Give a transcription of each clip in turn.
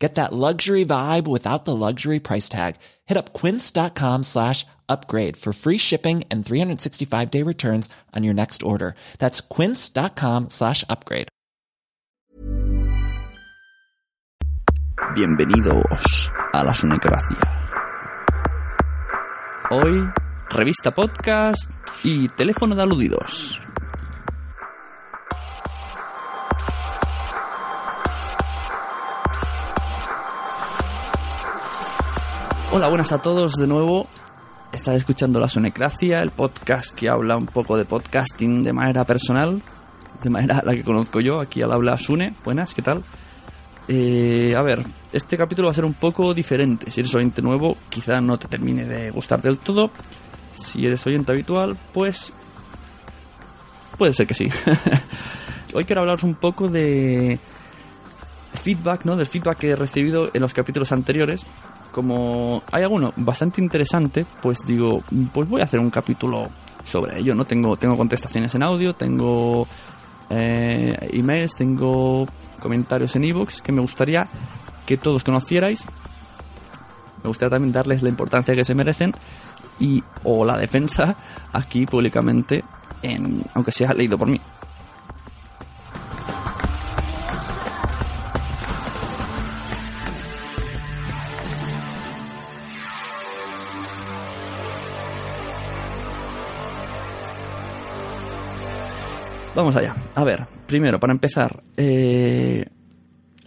Get that luxury vibe without the luxury price tag. Hit up quince.com slash upgrade for free shipping and 365 day returns on your next order. That's quince.com slash upgrade. Bienvenidos a la Sunecracia. Hoy, revista podcast y teléfono de aludidos. Hola, buenas a todos de nuevo. Estás escuchando La Sonecracia, el podcast que habla un poco de podcasting de manera personal, de manera la que conozco yo. Aquí al habla Sune. Buenas, ¿qué tal? Eh, a ver, este capítulo va a ser un poco diferente. Si eres oyente nuevo, quizá no te termine de gustar del todo. Si eres oyente habitual, pues puede ser que sí. Hoy quiero hablaros un poco de feedback, ¿no? Del feedback que he recibido en los capítulos anteriores como hay alguno bastante interesante, pues digo, pues voy a hacer un capítulo sobre ello, ¿no? Tengo, tengo contestaciones en audio, tengo eh, emails, tengo comentarios en ebooks que me gustaría que todos conocierais. Me gustaría también darles la importancia que se merecen y o la defensa aquí públicamente, en, aunque sea leído por mí. Vamos allá. A ver, primero, para empezar, eh,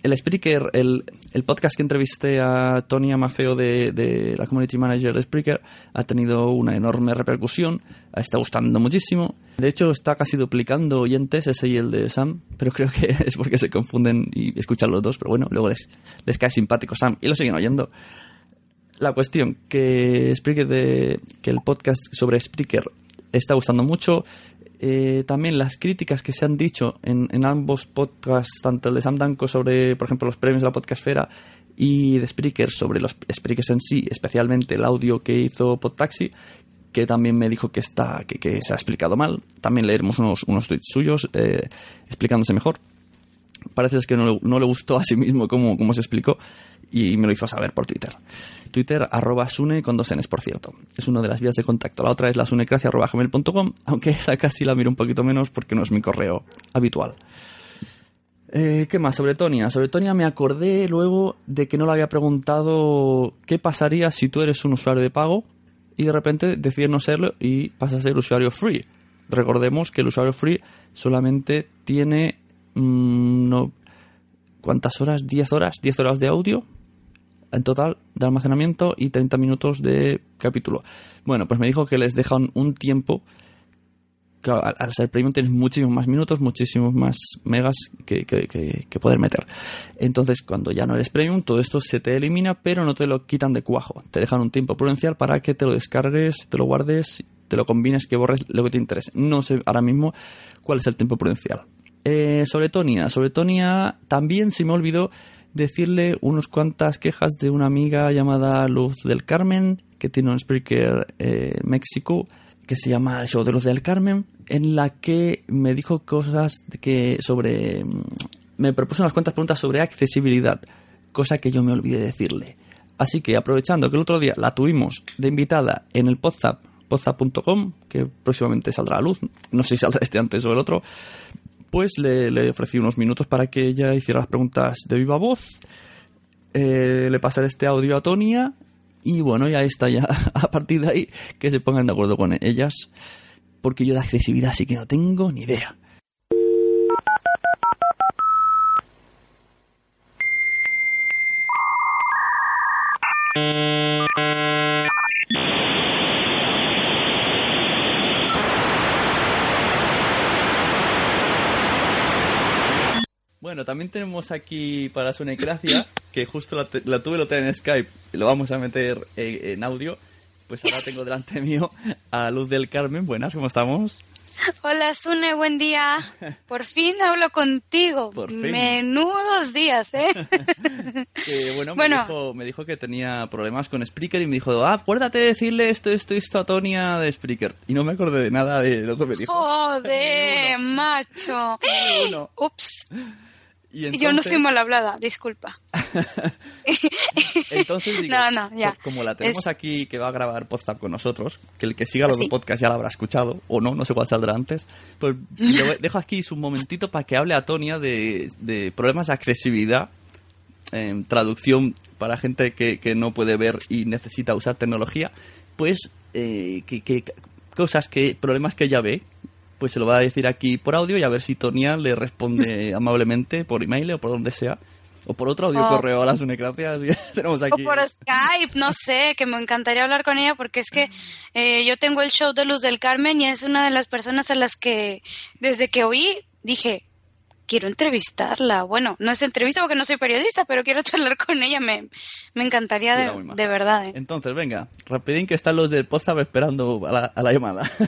el Spreaker, el, el, podcast que entrevisté a Tony Amafeo de, de, la Community Manager de Spreaker ha tenido una enorme repercusión, está gustando muchísimo. De hecho, está casi duplicando oyentes, ese y el de Sam, pero creo que es porque se confunden y escuchan los dos, pero bueno, luego les, les cae simpático Sam y lo siguen oyendo. La cuestión, que Spreaker de, que el podcast sobre Spreaker está gustando mucho, eh, también las críticas que se han dicho en, en, ambos podcasts, tanto el de Sam Danko sobre, por ejemplo, los premios de la podcastfera y de Spreaker sobre los Spreakers en sí, especialmente el audio que hizo Podtaxi, que también me dijo que, está, que, que se ha explicado mal. También leeremos unos, unos tweets suyos eh, explicándose mejor. Parece que no no le gustó a sí mismo cómo, cómo se explicó y me lo hizo saber por Twitter. Twitter, arroba sune con dos Ns, por cierto. Es una de las vías de contacto. La otra es la sunecracia arroba gmail.com, aunque esa casi la miro un poquito menos porque no es mi correo habitual. Eh, ¿Qué más? Sobre Tonia. Sobre Tonia me acordé luego de que no le había preguntado qué pasaría si tú eres un usuario de pago y de repente decides no serlo y pasas a ser usuario free. recordemos que el usuario free solamente tiene mm, no, ¿cuántas horas? 10 horas, 10 horas de audio en total de almacenamiento y 30 minutos de capítulo. Bueno, pues me dijo que les dejan un tiempo. Claro, al, ser premium tienes muchísimos más minutos, muchísimos más megas que, que- que- que poder meter. Entonces, cuando ya no eres premium, todo esto se te elimina, pero no te lo quitan de cuajo. Te dejan un tiempo prudencial para que te lo descargues, te lo guardes, te lo combines, que borres lo que te interese. No sé ahora mismo cuál es el tiempo prudencial. Eh, sobre Tonia, sobre Tonia también se me olvidó decirle unas cuantas quejas de una amiga llamada Luz del Carmen, que tiene un speaker eh, México, que se llama El Show de Luz del Carmen, en la que me dijo cosas que sobre... mm, Me propuso unas cuantas preguntas sobre accesibilidad, cosa que yo me olvidé decirle. Así que aprovechando que el otro día la tuvimos de invitada en el Podzap, podzap.com, que próximamente saldrá a luz, no sé si saldrá este antes o el otro, pues le, le ofrecí unos minutos para que ella hiciera las preguntas de viva voz. Eh, le pasaré este audio a Tonia y bueno, ya está ya a partir de ahí que se pongan de acuerdo con ellas, porque yo de accesibilidad sí que no tengo ni idea. Bueno, también tenemos aquí para Sonecracia, que justo la, la tuve lo en Skype y lo vamos a meter en, en audio. Pues ahora tengo delante mío a Luz del Carmen. Buenas, ¿cómo estamos? Hola, Sune, buen día. Por fin hablo contigo. Por fin. Menudos días, ¿eh? Que bueno, Bueno. Me, dijo, me dijo que tenía problemas con Spreaker y me dijo, ah, acuérdate de decirle esto, esto, esto a Tonia de Spreaker. Y no me acordé de nada de lo que me dijo. Joder, macho. Ups, Y yo no soy mal hablada, disculpa. Entonces digo, No, no, ya. co- como la tenemos Es- aquí que va a grabar podcast con nosotros, que el que siga los Sí. podcasts ya la habrá escuchado, o no, no sé cuál saldrá antes, pues le dejo aquí un momentito para que hable a Tonia de, de problemas de accesibilidad, en traducción para gente que, que no puede ver y necesita usar tecnología, pues eh, que, que- cosas que, problemas que ella ve, pues se lo va a decir aquí por audio y a ver si Tonia le responde amablemente por email o por donde sea. O por otro audio Oh. correo a las Unecracias. tenemos O aquí. por Skype, no sé, que me encantaría hablar con ella porque es que eh, yo tengo el show de Luz del Carmen y es una de las personas a las que desde que oí dije, quiero entrevistarla. Bueno, no es entrevista porque no soy periodista, pero quiero charlar con ella, me, me encantaría de, de verdad. ¿eh? Entonces, venga, rapidín que están los del podcast esperando a la, a la llamada.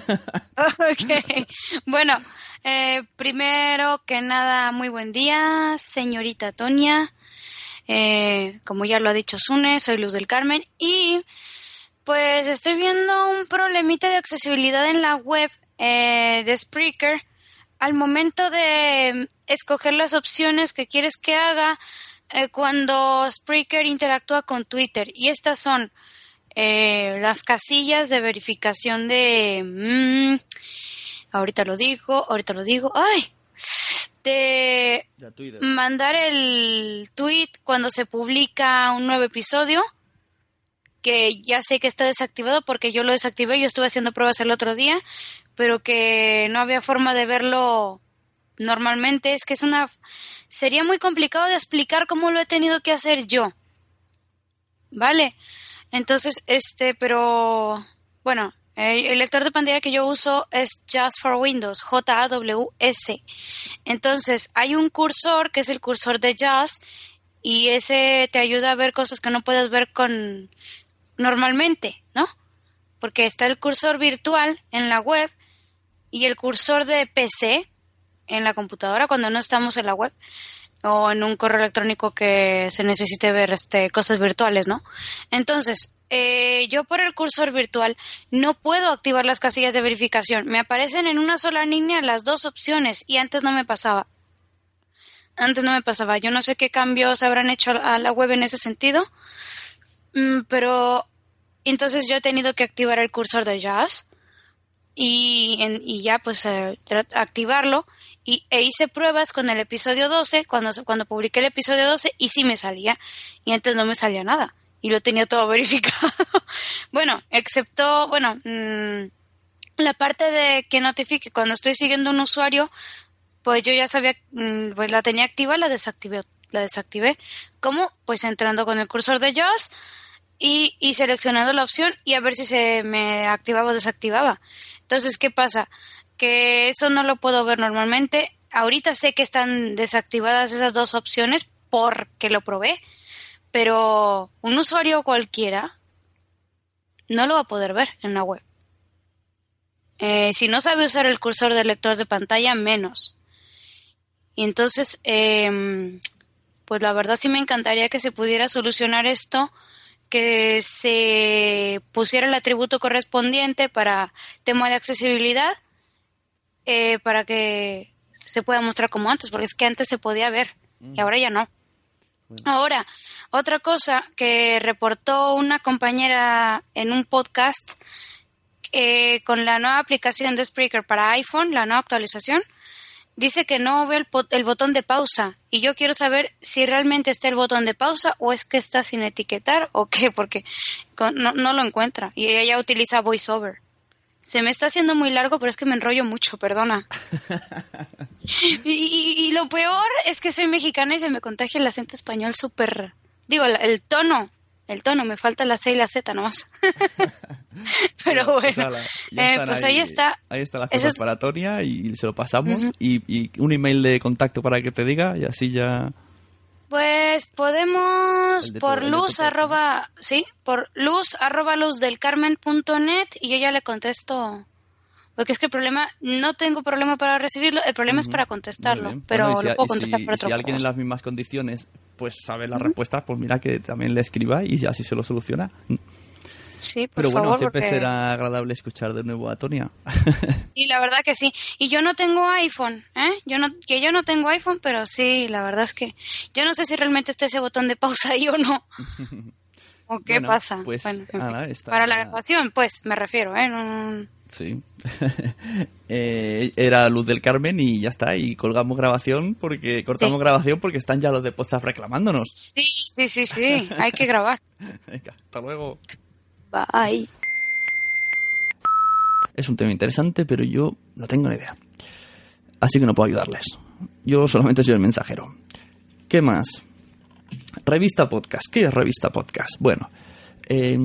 Ok. Bueno, eh, primero que nada, muy buen día, señorita Tonia. Eh, como ya lo ha dicho Sune, soy Luz del Carmen y pues estoy viendo un problemita de accesibilidad en la web eh, de Spreaker. Al momento de escoger las opciones que quieres que haga eh, cuando Spreaker interactúa con Twitter. Y estas son eh, las casillas de verificación de... mm, ahorita lo digo, ahorita lo digo. ¡Ay! De mandar el tweet cuando se publica un nuevo episodio, que ya sé que está desactivado porque yo lo desactivé, yo estuve haciendo pruebas el otro día, pero que no había forma de verlo normalmente, es que es una sería muy complicado de explicar cómo lo he tenido que hacer yo. ¿Vale? Entonces, este, pero bueno, eh, el lector de pantalla que yo uso es Just for Windows, J-A-W-S. Entonces, hay un cursor que es el cursor de Just y ese te ayuda a ver cosas que no puedes ver con normalmente, ¿no? Porque está el cursor virtual en la web y el cursor de PC en la computadora cuando no estamos en la web o en un correo electrónico que se necesite ver este cosas virtuales, ¿no? Entonces, eh, yo por el cursor virtual no puedo activar las casillas de verificación. Me aparecen en una sola línea las dos opciones y antes no me pasaba. Antes no me pasaba. Yo no sé qué cambios habrán hecho a la web en ese sentido, Mm, pero entonces yo he tenido que activar el cursor de Jazz y, en- y ya pues eh, activarlo y, e hice pruebas con el episodio 12 cuando, cuando publiqué el episodio 12 y sí me salía y antes no me salía nada y lo tenía todo verificado bueno excepto bueno mm, la parte de que notifique cuando estoy siguiendo un usuario, pues yo ya sabía, mm, pues la tenía activa, la desactivé, la desactivé. ¿Cómo? Pues entrando con el cursor de JAWS y, seleccionando la opción y a ver si se me activaba o desactivaba. Entonces, ¿qué pasa? Que eso no lo puedo ver normalmente. Ahorita sé que están desactivadas esas dos opciones porque lo probé, pero un usuario cualquiera no lo va a poder ver en la web. Eh, si no sabe usar el cursor del lector de pantalla, menos. Y entonces, em, pues la verdad sí me encantaría que se pudiera solucionar esto, que se pusiera el atributo correspondiente para tema de accesibilidad, eh, para que se pueda mostrar como antes, porque es que antes se podía ver y ahora ya no. Ahora, otra cosa que reportó una compañera en un podcast eh, con la nueva aplicación de Spreaker para iPhone, la nueva actualización, dice que no ve el, botón de pausa y yo quiero saber si realmente está el botón de pausa o es que está sin etiquetar o qué, porque no, no lo encuentra y ella utiliza VoiceOver. Se me está haciendo muy largo, pero es que me enrollo mucho, perdona. y, lo peor es que soy mexicana y se me contagia el acento español súper... Digo, el tono, el tono, me falta la C y la Z nomás. Pero bueno, eh, pues ahí, está. Ahí está las cosas para Tonia y se lo pasamos. y, un email de contacto para que te diga y así ya... Pues podemos por luz arroba, sí, por luz arroba luz del carmen punto net y yo ya le contesto. Porque es que el problema, no tengo problema para recibirlo, el problema es para contestarlo, pero lo puedo contestar por otro Si alguien en las mismas condiciones pues sabe la respuesta, pues mira que también le escriba y así se lo soluciona. Sí, por Pero bueno, siempre será agradable escuchar de nuevo a Tonia. Sí, la verdad que sí. Y yo no tengo iPhone, ¿eh? Yo no, que yo no tengo iPhone, pero sí, la verdad es que yo no sé si realmente está ese botón de pausa ahí o no. ¿O qué pasa? Pues, Para la grabación, pues, me refiero, ¿eh? Sí. Eh, era Luz del Carmen y ya está. Y colgamos grabación porque cortamos grabación porque están ya los de postas reclamándonos. Sí, sí, sí, sí. Hay que grabar. Venga, hasta luego. Bye. Es un tema interesante, pero yo no tengo ni idea. Así que no puedo ayudarles. Yo solamente soy el mensajero. ¿Qué más? Revista Podcast. ¿Qué es Revista Podcast? Bueno, eh,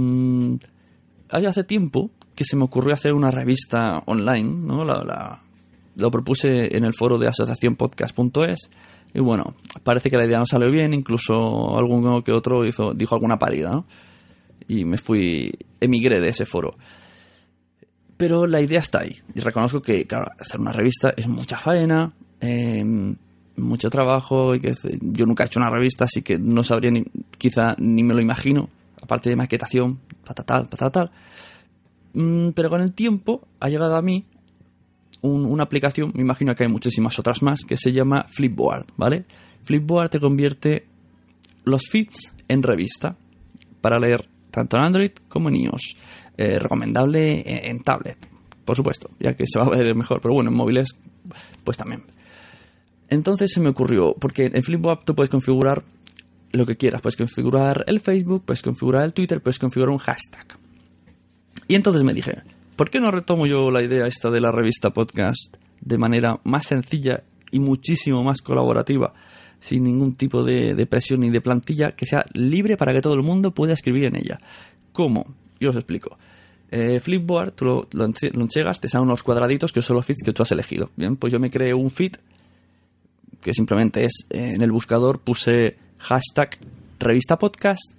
hace tiempo que se me ocurrió hacer una revista online, ¿no? La, lo propuse en el foro de asociacionpodcast.es y bueno, parece que la idea no salió bien, incluso alguno que otro hizo, dijo alguna parida, ¿no? y me fui, emigré de ese foro. Pero la idea está ahí. Y reconozco que, claro, hacer una revista es mucha faena, em, mucho trabajo. Y que yo nunca he hecho una revista, así que no sabría ni, quizá ni me lo imagino. Aparte de maquetación, patatal, patatal. Mm, pero con el tiempo ha llegado a mí una aplicación, me imagino que hay muchísimas otras más, que se llama Flipboard, ¿vale? Flipboard te convierte los feeds en revista para leer tanto en Android como en iOS. Eh, recomendable en, tablet, por supuesto, ya que se va a ver mejor, pero bueno, en móviles, pues también. Entonces se me ocurrió, porque en Flipboard tú puedes configurar lo que quieras, puedes configurar el Facebook, puedes configurar el Twitter, puedes configurar un hashtag. Y entonces me dije, ¿por qué no retomo yo la idea esta de la revista podcast de manera más sencilla y muchísimo más colaborativa? sin ningún tipo de, presión ni de plantilla, que sea libre para que todo el mundo pueda escribir en ella. ¿Cómo? Yo os explico. Eh, Flipboard, tú lo, lo, entregas, te salen unos cuadraditos que son los feeds que tú has elegido. Bien, pues yo me creé un feed que simplemente es eh, en el buscador puse hashtag revista podcast,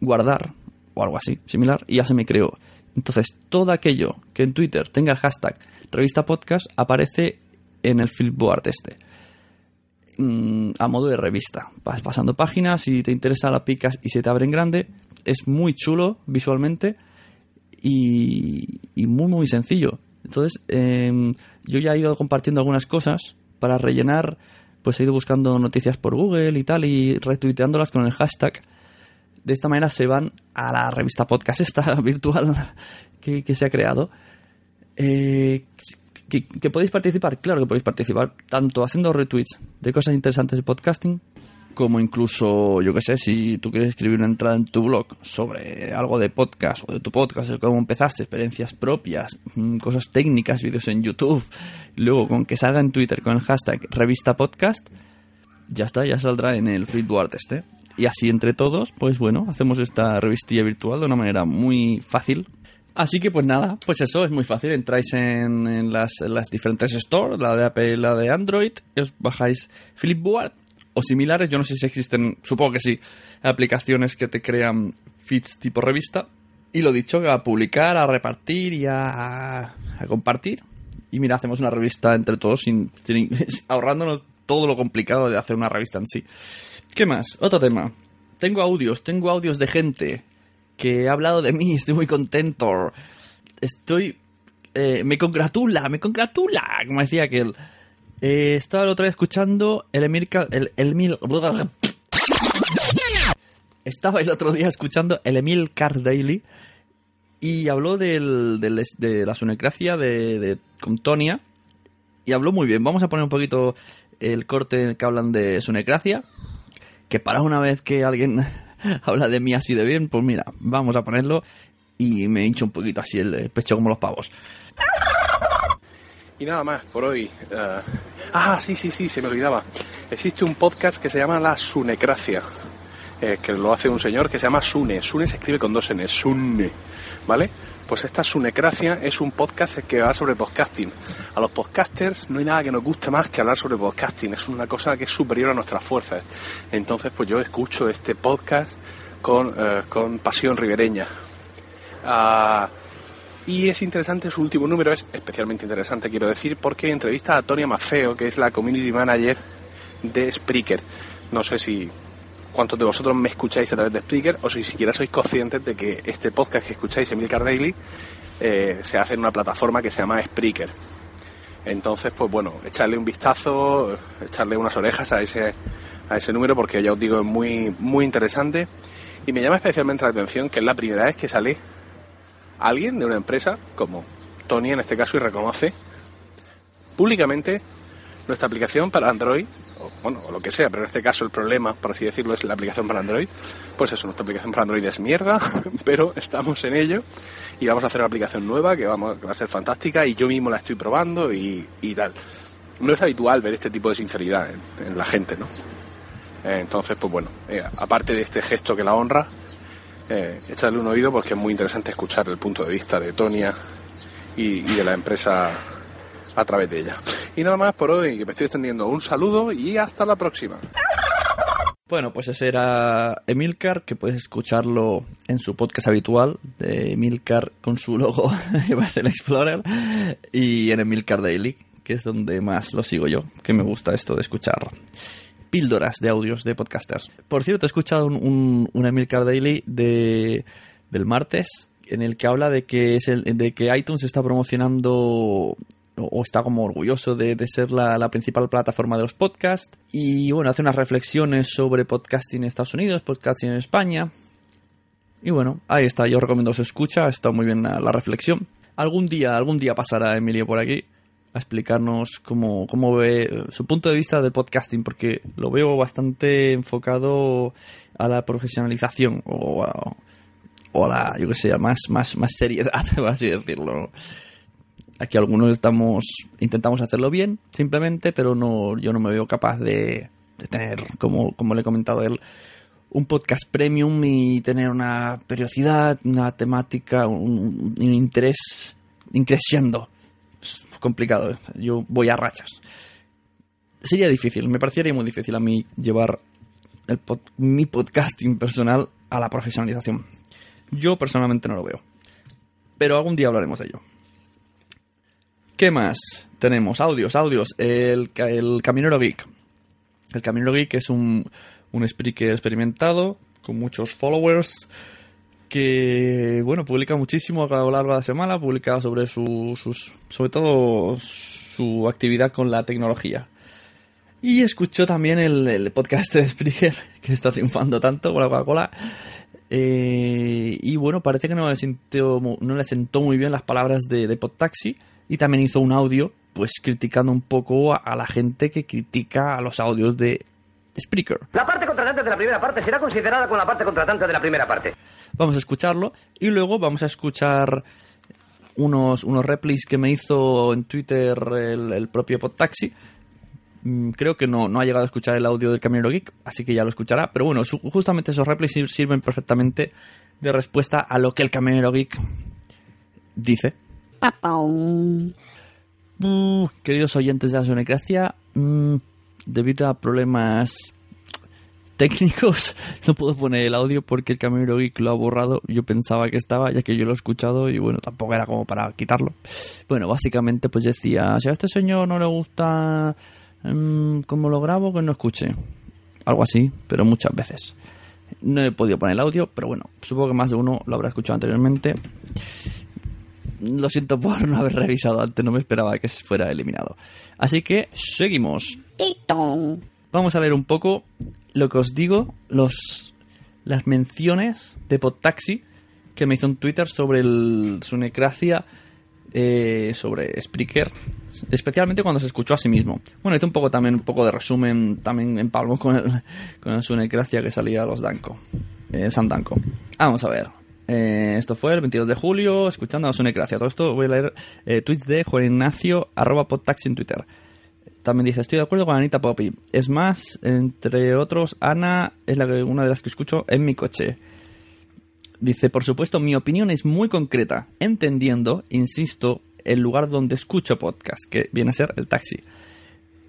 guardar o algo así, similar, y ya se me creó. Entonces, todo aquello que en Twitter tenga el hashtag revista podcast aparece en el Flipboard este. Mm, a modo de revista. Vas pasando páginas, y te interesa la picas y se te abre en grande. Es muy chulo visualmente y, muy, muy sencillo. Entonces, em, yo ya he ido compartiendo algunas cosas para rellenar, pues he ido buscando noticias por Google y tal y retuiteándolas con el hashtag. De esta manera se van a la revista podcast esta virtual que, que se ha creado. Eh, ¿Que, podéis participar? Claro que podéis participar, tanto haciendo retweets de cosas interesantes de podcasting, como incluso, yo qué sé, si tú quieres escribir una entrada en tu blog sobre algo de podcast o de tu podcast, de cómo empezaste, experiencias propias, mm, cosas técnicas, vídeos en YouTube, luego con que salga en Twitter con el hashtag revista podcast, ya está, ya saldrá en el Flipboard este. Y así entre todos, pues bueno, hacemos esta revistilla virtual de una manera muy fácil. Así que pues nada, pues eso es muy fácil. Entráis en, las, las, diferentes stores, la de Apple y la de Android, os bajáis Flipboard o similares. Yo no sé si existen, supongo que sí, aplicaciones que te crean feeds tipo revista. Y lo dicho, a publicar, a repartir y a, a compartir. Y mira, hacemos una revista entre todos sin, sin, ahorrándonos todo lo complicado de hacer una revista en sí. ¿Qué más? Otro tema. Tengo audios, tengo audios de gente que ha hablado de mí, estoy muy contento. Estoy... Eh, me congratula, me congratula, como decía aquel. Eh, estaba el otro día escuchando el Emil... El, el, estaba el otro día escuchando el Emil Car Daily y habló del, del, de la sunecracia de, de, con Tonia y habló muy bien. Vamos a poner un poquito el corte en el que hablan de su necracia. Que para una vez que alguien habla de mí así de bien, pues mira, vamos a ponerlo y me hincho un poquito así el pecho como los pavos. Y nada más por hoy. Uh... Ah, sí, sí, sí, se me olvidaba. Existe un podcast que se llama La Sunecracia, eh, que lo hace un señor que se llama Sune. Sune se escribe con dos N, Sune, ¿vale? Pues esta Sunecracia es un podcast que va sobre podcasting. A los podcasters no hay nada que nos guste más que hablar sobre podcasting. Es una cosa que es superior a nuestras fuerzas. Entonces, pues yo escucho este podcast con, eh, con pasión ribereña. Uh, y es interesante, su último número es especialmente interesante, quiero decir, porque entrevista a Tonia Mafeo, que es la community manager de Spreaker. No sé si cuántos de vosotros me escucháis a través de Spreaker o si siquiera sois conscientes de que este podcast que escucháis, Emilcar Daily, eh, se hace en una plataforma que se llama Spreaker. Entonces, pues bueno, echarle un vistazo, echarle unas orejas a ese, a ese número porque ya os digo, es muy, muy interesante. Y me llama especialmente la atención que es la primera vez que sale alguien de una empresa, como Tony en este caso, y reconoce públicamente nuestra aplicación para Android o, bueno, o lo que sea, pero en este caso el problema, por así decirlo, es la aplicación para Android. Pues eso, nuestra aplicación para Android es mierda, pero estamos en ello y vamos a hacer una aplicación nueva que, vamos, va a ser fantástica y yo mismo la estoy probando y, y tal. No es habitual ver este tipo de sinceridad en, la gente, ¿no? Entonces, pues bueno, eh, aparte de este gesto que la honra, eh, echarle un oído porque es muy interesante escuchar el punto de vista de Tonia y, de la empresa a través de ella. Y nada más por hoy, que me estoy extendiendo. Un saludo y hasta la próxima. Bueno, pues ese era Emilcar, que puedes escucharlo en su podcast habitual de Emilcar con su logo el Explorer y en Emilcar Daily, que es donde más lo sigo yo, que me gusta esto de escuchar píldoras de audios de podcasters. Por cierto, he escuchado un, un, un Daily de, del martes en el que habla de que, es el, de que iTunes está promocionando o está como orgulloso de, de ser la, la, principal plataforma de los podcasts. Y bueno, hace unas reflexiones sobre podcasting en Estados Unidos, podcasting en España. Y bueno, ahí está, yo recomiendo su escucha, ha estado muy bien la, la reflexión. Algún día, algún día pasará Emilio por aquí a explicarnos cómo, cómo ve su punto de vista del podcasting, porque lo veo bastante enfocado a la profesionalización o a, o a la, yo que sé, más, más, más seriedad, por así decirlo. Aquí algunos estamos intentamos hacerlo bien, simplemente, pero no yo no me veo capaz de, de tener, como, como le he comentado a él, un podcast premium y tener una periodicidad, una temática, un, un interés increciendo. Complicado, yo voy a rachas. Sería difícil, me parecería muy difícil a mí llevar el mi podcasting personal a la profesionalización. Yo personalmente no lo veo. Pero algún día hablaremos de ello. ¿Qué más? Tenemos audios, audios. El, el Caminero Geek. El Caminero Geek es un, un speaker experimentado con muchos followers que, bueno, publica muchísimo a lo largo de la semana, publica sobre su, sus, sobre todo su actividad con la tecnología. Y escuchó también el, podcast de Spreaker, que está triunfando tanto con la Coca-Cola. Eh, y bueno, parece que no le, sintió, no le sentó muy bien las palabras de, de Podtaxi y también hizo un audio pues criticando un poco a, a, la gente que critica a los audios de Spreaker. La parte contratante de la primera parte será considerada como la parte contratante de la primera parte. Vamos a escucharlo y luego vamos a escuchar unos, unos replays que me hizo en Twitter el, el propio Podtaxi. Mm, Creo que no, no ha llegado a escuchar el audio del Camionero Geek, así que ya lo escuchará. Pero bueno, su- justamente esos replays sir- sirven perfectamente de respuesta a lo que el Camionero Geek dice. Uh, queridos oyentes de la Sonecracia, mm, debido a problemas técnicos, no puedo poner el audio porque el Camionero Geek lo ha borrado. Yo pensaba que estaba, ya que yo lo he escuchado y bueno, tampoco era como para quitarlo. Bueno, básicamente pues decía, si a este señor no le gusta mm, cómo lo grabo, que no escuche. Algo así, pero muchas veces. No he podido poner el audio, pero bueno, supongo que más de uno lo habrá escuchado anteriormente. Lo siento por no haber revisado antes, no me esperaba que fuera eliminado. Así que seguimos. Vamos a leer un poco lo que os digo, los, las menciones de Podtaxi que me hizo en Twitter sobre el, su necracia eh, sobre Spreaker, especialmente cuando se escuchó a sí mismo. Bueno, hice un poco también un poco de resumen también en Palmo con el, con el su necracia que salía a los Danco, eh, San Danco. Vamos a ver. Eh, esto fue el 22 de julio, escuchando a su necracia. Todo esto voy a leer eh, tweets de Juan Ignacio, arroba podtaxi en Twitter. También dice, estoy de acuerdo con Anita Poppy. Es más, entre otros, Ana es una de las que escucho en mi coche. Dice, por supuesto, mi opinión es muy concreta, entendiendo, insisto, el lugar donde escucho podcast, que viene a ser el taxi.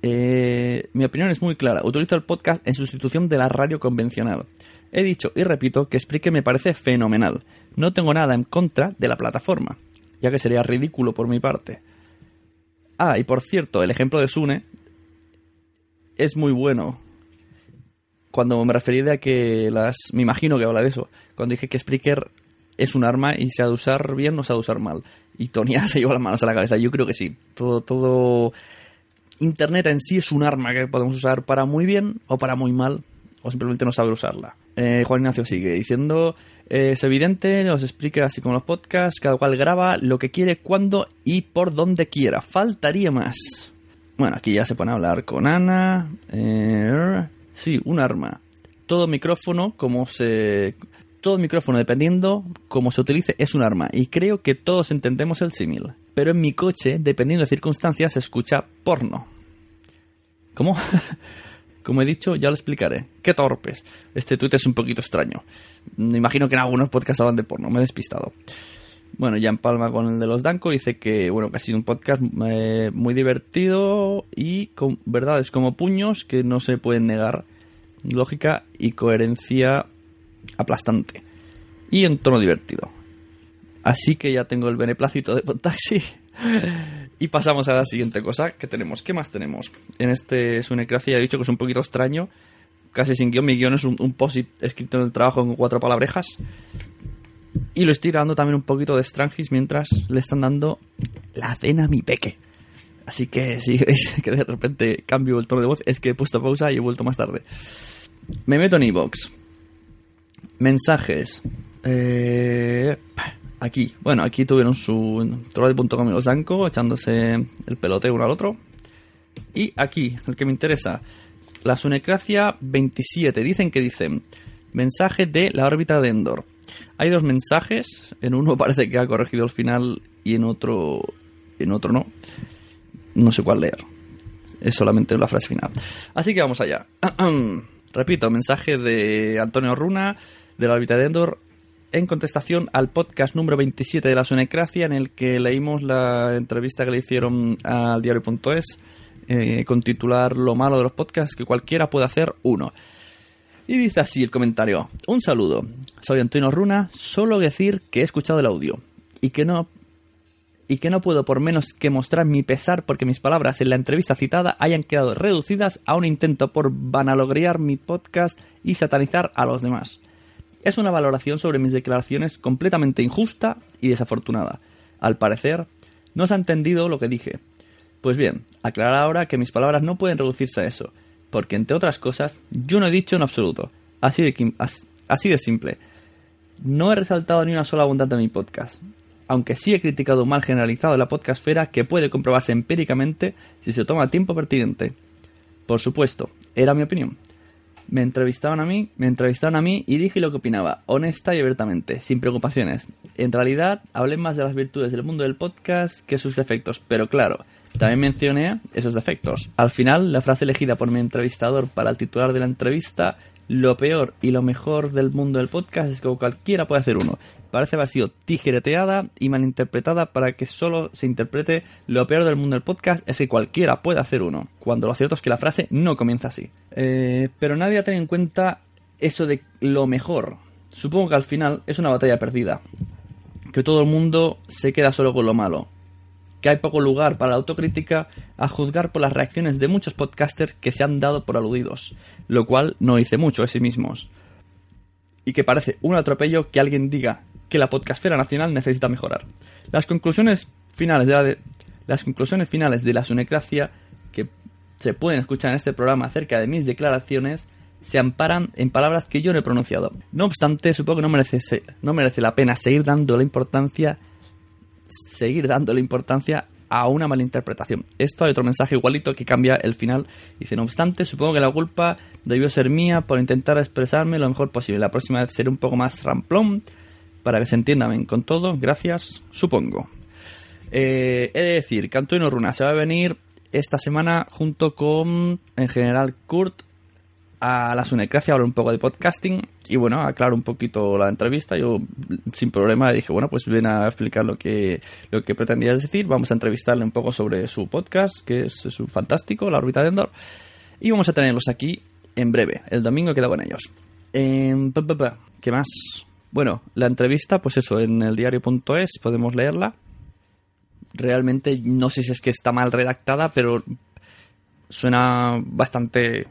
Eh, mi opinión es muy clara. Utilizo el podcast en sustitución de la radio convencional. He dicho y repito que Spreaker me parece fenomenal. No tengo nada en contra de la plataforma, ya que sería ridículo por mi parte. Ah, y por cierto, el ejemplo de Sune es muy bueno. Cuando me referí a que las... Me imagino que habla de eso. Cuando dije que Spreaker es un arma y se ha de usar bien o se ha de usar mal. Y Tonya se lleva las manos a la cabeza. Yo creo que sí. Todo, todo... Internet en sí es un arma que podemos usar para muy bien o para muy mal. O simplemente no saber usarla. Eh, Juan Ignacio sigue diciendo... eh, es evidente, los Spreaker así como los podcasts, cada cual graba lo que quiere, cuando y por donde quiera. Faltaría más. Bueno, aquí ya se pone a hablar con Ana. Eh, sí, un arma. Todo micrófono, como se. Todo micrófono, dependiendo cómo se utilice, es un arma. Y creo que todos entendemos el símil. Pero en mi coche, dependiendo de circunstancias, se escucha porno. ¿Cómo? Como he dicho, ya lo explicaré. Qué torpes. Este tuit es un poquito extraño. Me imagino que en algunos podcasts hablan de porno. Me he despistado. Bueno, ya en Palma con el de los Danco dice que, bueno, ha sido un podcast eh, muy divertido y con verdades como puños que no se pueden negar. Lógica y coherencia aplastante. Y en tono divertido. Así que ya tengo el beneplácito de Podtaxi. y pasamos a la siguiente cosa que tenemos. ¿Qué más tenemos? En este Sunecracia ya he dicho que es un poquito extraño. Casi sin guion. Mi guion es un, un post escrito en el trabajo con cuatro palabrejas. Y lo estoy grabando también un poquito de Strangis mientras le están dando la cena a mi peque. Así que si veis que de repente cambio el tono de voz, es que he puesto pausa y he vuelto más tarde. Me meto en iVoox. Mensajes. Eh, aquí. Bueno, aquí tuvieron su troll.com y los Danco echándose el pelote uno al otro. Y aquí, el que me interesa. La Sunecracia 27. Dicen que dicen. Mensaje de la órbita de Endor. Hay dos mensajes. En uno parece que ha corregido el final y en otro. En otro no. No sé cuál leer. Es solamente la frase final. Así que vamos allá. Repito, mensaje de Antonio Runa de la órbita de Endor en contestación al podcast número 27 de la Sonecracia en el que leímos la entrevista que le hicieron al diario.es eh, con titular Lo malo de los podcasts que cualquiera puede hacer uno. Y dice así el comentario. Un saludo. Soy Antonio Runa. Solo decir que he escuchado el audio. Y que no. Y que no puedo por menos que mostrar mi pesar porque mis palabras en la entrevista citada hayan quedado reducidas a un intento por vanalogriar mi podcast y satanizar a los demás. Es una valoración sobre mis declaraciones completamente injusta y desafortunada. Al parecer, no se ha entendido lo que dije. Pues bien, aclarar ahora que mis palabras no pueden reducirse a eso porque entre otras cosas, yo no he dicho en absoluto. Así de, así de simple. No he resaltado ni una sola bondad de mi podcast, aunque sí he criticado un mal generalizado de la podcastfera que puede comprobarse empíricamente si se toma tiempo pertinente. Por supuesto, era mi opinión. Me entrevistaban a mí, me entrevistaron a mí y dije lo que opinaba, honesta y abiertamente, sin preocupaciones. En realidad, hablé más de las virtudes del mundo del podcast que sus defectos, pero claro, también mencioné esos defectos. Al final, la frase elegida por mi entrevistador para el titular de la entrevista, lo peor y lo mejor del mundo del podcast es que cualquiera puede hacer uno. Parece haber sido tijereteada y malinterpretada para que solo se interprete lo peor del mundo del podcast es que cualquiera puede hacer uno, cuando lo cierto es que la frase no comienza así. Eh, pero nadie ha tenido en cuenta eso de lo mejor. Supongo que al final es una batalla perdida. Que todo el mundo se queda solo con lo malo que hay poco lugar para la autocrítica a juzgar por las reacciones de muchos podcasters que se han dado por aludidos, lo cual no dice mucho de sí mismos. Y que parece un atropello que alguien diga que la podcastfera nacional necesita mejorar. Las conclusiones finales de la, las conclusiones finales de la sunecracia que se pueden escuchar en este programa acerca de mis declaraciones se amparan en palabras que yo no he pronunciado. No obstante, supongo que no merece, no merece la pena seguir dando la importancia seguir dándole importancia a una malinterpretación. Esto hay otro mensaje igualito que cambia el final. Dice, no obstante, supongo que la culpa debió ser mía por intentar expresarme lo mejor posible. La próxima vez seré un poco más ramplón para que se entienda bien con todo. Gracias, supongo. Eh, he de decir que Antonio Runa se va a venir esta semana junto con, en general, Kurt a la Sunecracia, hablar un poco de podcasting y bueno, aclaro un poquito la entrevista. Yo sin problema dije, bueno, pues ven a explicar lo que, lo que pretendías decir. Vamos a entrevistarle un poco sobre su podcast, que es, su fantástico, La órbita de Endor. Y vamos a tenerlos aquí en breve. El domingo queda con ellos. Eh, ¿Qué más? Bueno, la entrevista, pues eso, en el diario.es podemos leerla. Realmente no sé si es que está mal redactada, pero suena bastante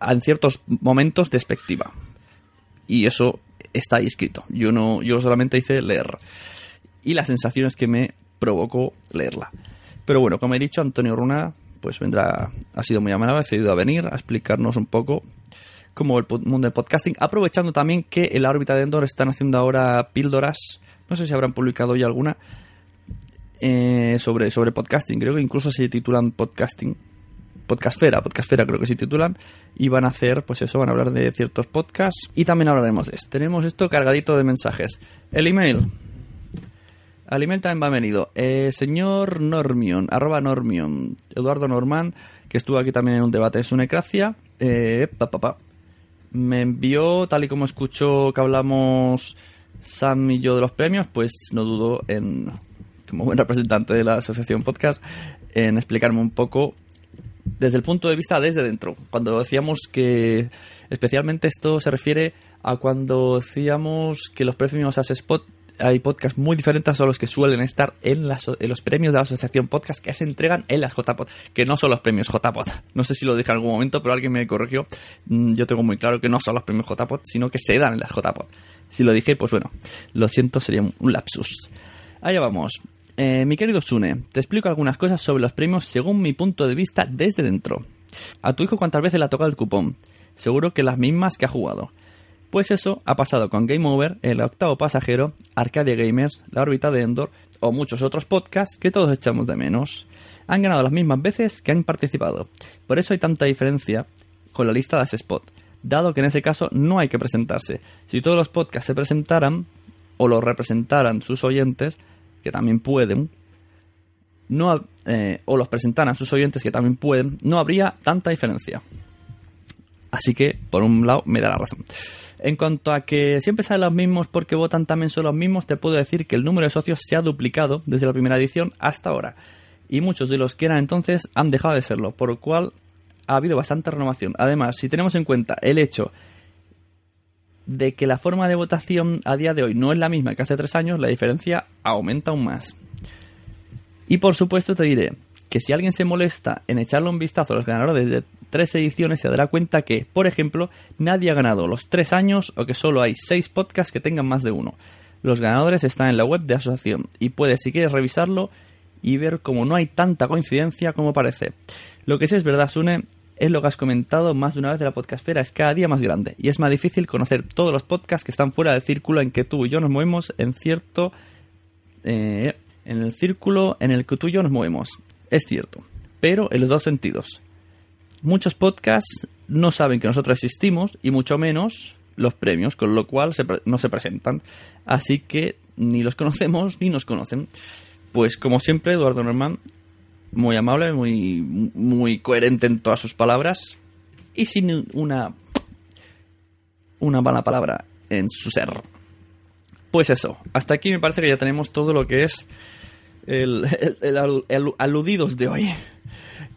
en ciertos momentos despectiva. Y eso está ahí escrito. Yo no, yo solamente hice leer. Y las sensaciones que me provocó leerla. Pero bueno, como he dicho, Antonio Runa, pues vendrá, ha sido muy amable, ha decidido a venir a explicarnos un poco cómo el mundo del podcasting, aprovechando también que en la órbita de Endor están haciendo ahora píldoras, no sé si habrán publicado ya alguna, eh, sobre, sobre podcasting, creo que incluso se titulan podcasting, Podcastfera, Podcastfera creo que se titulan, y van a hacer, pues eso, van a hablar de ciertos podcasts y también hablaremos de esto. Tenemos esto cargadito de mensajes. El email. Al email también va venido. Eh, señor Normion, arroba Normion, Eduardo Norman, que estuvo aquí también en un debate de su necracia. Eh, Me envió, tal y como escuchó que hablamos Sam y yo de los premios, pues no dudo en, como buen representante de la asociación podcast, en explicarme un poco desde el punto de vista desde dentro. Cuando decíamos que especialmente esto se refiere a cuando decíamos que los premios As Spot hay podcasts muy diferentes a los que suelen estar en, los premios de la asociación podcast que se entregan en las JPod, que no son los premios JPod. No sé si lo dije en algún momento, pero alguien me corrigió. Mm, yo tengo muy claro que no son los premios JPod, sino que se dan en las JPod. Si lo dije, pues bueno, lo siento, sería un lapsus. Allá vamos. Eh, mi querido Sune, te explico algunas cosas sobre los premios según mi punto de vista desde dentro. A tu hijo cuántas veces le ha tocado el cupón. Seguro que las mismas que ha jugado. Pues eso ha pasado con Game Over, El Octavo Pasajero, Arcadia Gamers, La órbita de Endor o muchos otros podcasts que todos echamos de menos. Han ganado las mismas veces que han participado. Por eso hay tanta diferencia con la lista de Spot, dado que en ese caso no hay que presentarse. Si todos los podcasts se presentaran o los representaran sus oyentes, que también pueden, no, eh, o los presentan a sus oyentes que también pueden, no habría tanta diferencia. Así que, por un lado, me da la razón. En cuanto a que siempre salen los mismos porque votan también son los mismos, te puedo decir que el número de socios se ha duplicado desde la primera edición hasta ahora. Y muchos de los que eran entonces han dejado de serlo, por lo cual ha habido bastante renovación. Además, si tenemos en cuenta el hecho de que la forma de votación a día de hoy no es la misma que hace tres años, la diferencia aumenta aún más. Y por supuesto te diré que si alguien se molesta en echarle un vistazo a los ganadores de tres ediciones, se dará cuenta que, por ejemplo, nadie ha ganado los tres años o que solo hay seis podcasts que tengan más de uno. Los ganadores están en la web de asociación y puedes, si quieres, revisarlo y ver cómo no hay tanta coincidencia como parece. Lo que sí es verdad, Sune, es lo que has comentado más de una vez de la podcastfera, es cada día más grande y es más difícil conocer todos los podcasts que están fuera del círculo en que tú y yo nos movemos en cierto... Eh, en el círculo en el que tú y yo nos movemos. Es cierto, pero en los dos sentidos. Muchos podcasts no saben que nosotros existimos y mucho menos los premios, con lo cual no se presentan. Así que ni los conocemos ni nos conocen. Pues como siempre, Eduardo Norman, muy amable, muy, muy coherente en todas sus palabras y sin una, una mala palabra en su ser. Pues eso, hasta aquí me parece que ya tenemos todo lo que es el, aludidos de hoy.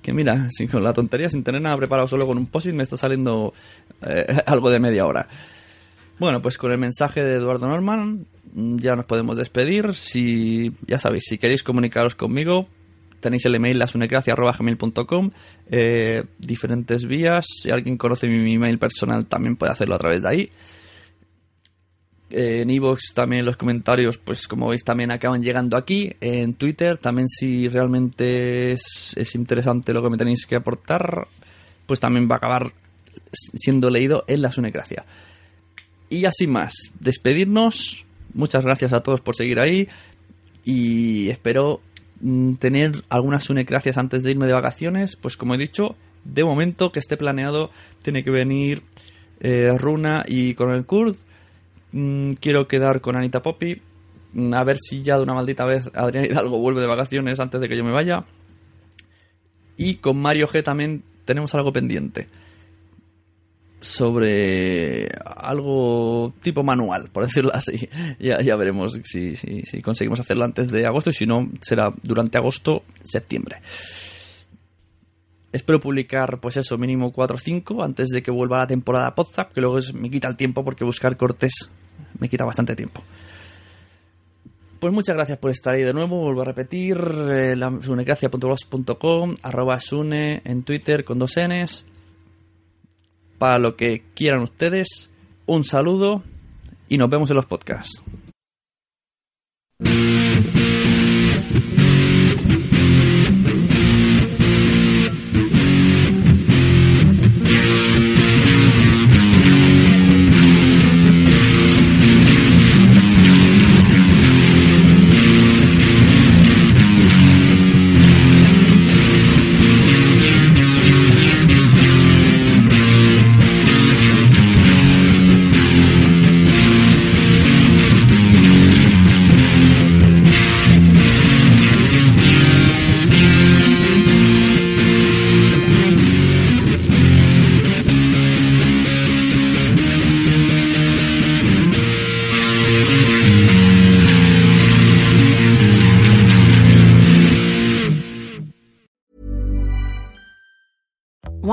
Que mira, sin, con la tontería, sin tener nada preparado, solo con un post me está saliendo eh, algo de media hora. Bueno, pues con el mensaje de Eduardo Norman ya nos podemos despedir. Si ya sabéis, si queréis comunicaros conmigo, tenéis el email lasunecracia.gmail.com eh, diferentes vías. Si alguien conoce mi email personal, también puede hacerlo a través de ahí en iVoox también los comentarios, pues como veis, también acaban llegando aquí. En Twitter también si realmente es, interesante lo que me tenéis que aportar, pues también va a acabar siendo leído en la Sunecracia. Y así más, despedirnos. Muchas gracias a todos por seguir ahí. Y espero tener algunas Sunecracias antes de irme de vacaciones. Pues como he dicho, de momento que esté planeado, tiene que venir eh, Runa y con el Kurd Mm, quiero quedar con Anita Poppy. Mm, a ver si ya de una maldita vez Adrián Hidalgo vuelve de vacaciones antes de que yo me vaya. Y con Mario G también tenemos algo pendiente. Sobre algo tipo manual, por decirlo así. Ya, ya veremos si, si, si conseguimos hacerlo antes de agosto y si no, será durante agosto, septiembre. Espero publicar, pues eso, mínimo 4 o 5 antes de que vuelva la temporada Podzap, que luego me quita el tiempo porque buscar cortes me quita bastante tiempo. Pues muchas gracias por estar ahí de nuevo. Vuelvo a repetir: eh, arroba sune en Twitter con dos Ns. Para lo que quieran ustedes, un saludo y nos vemos en los podcasts.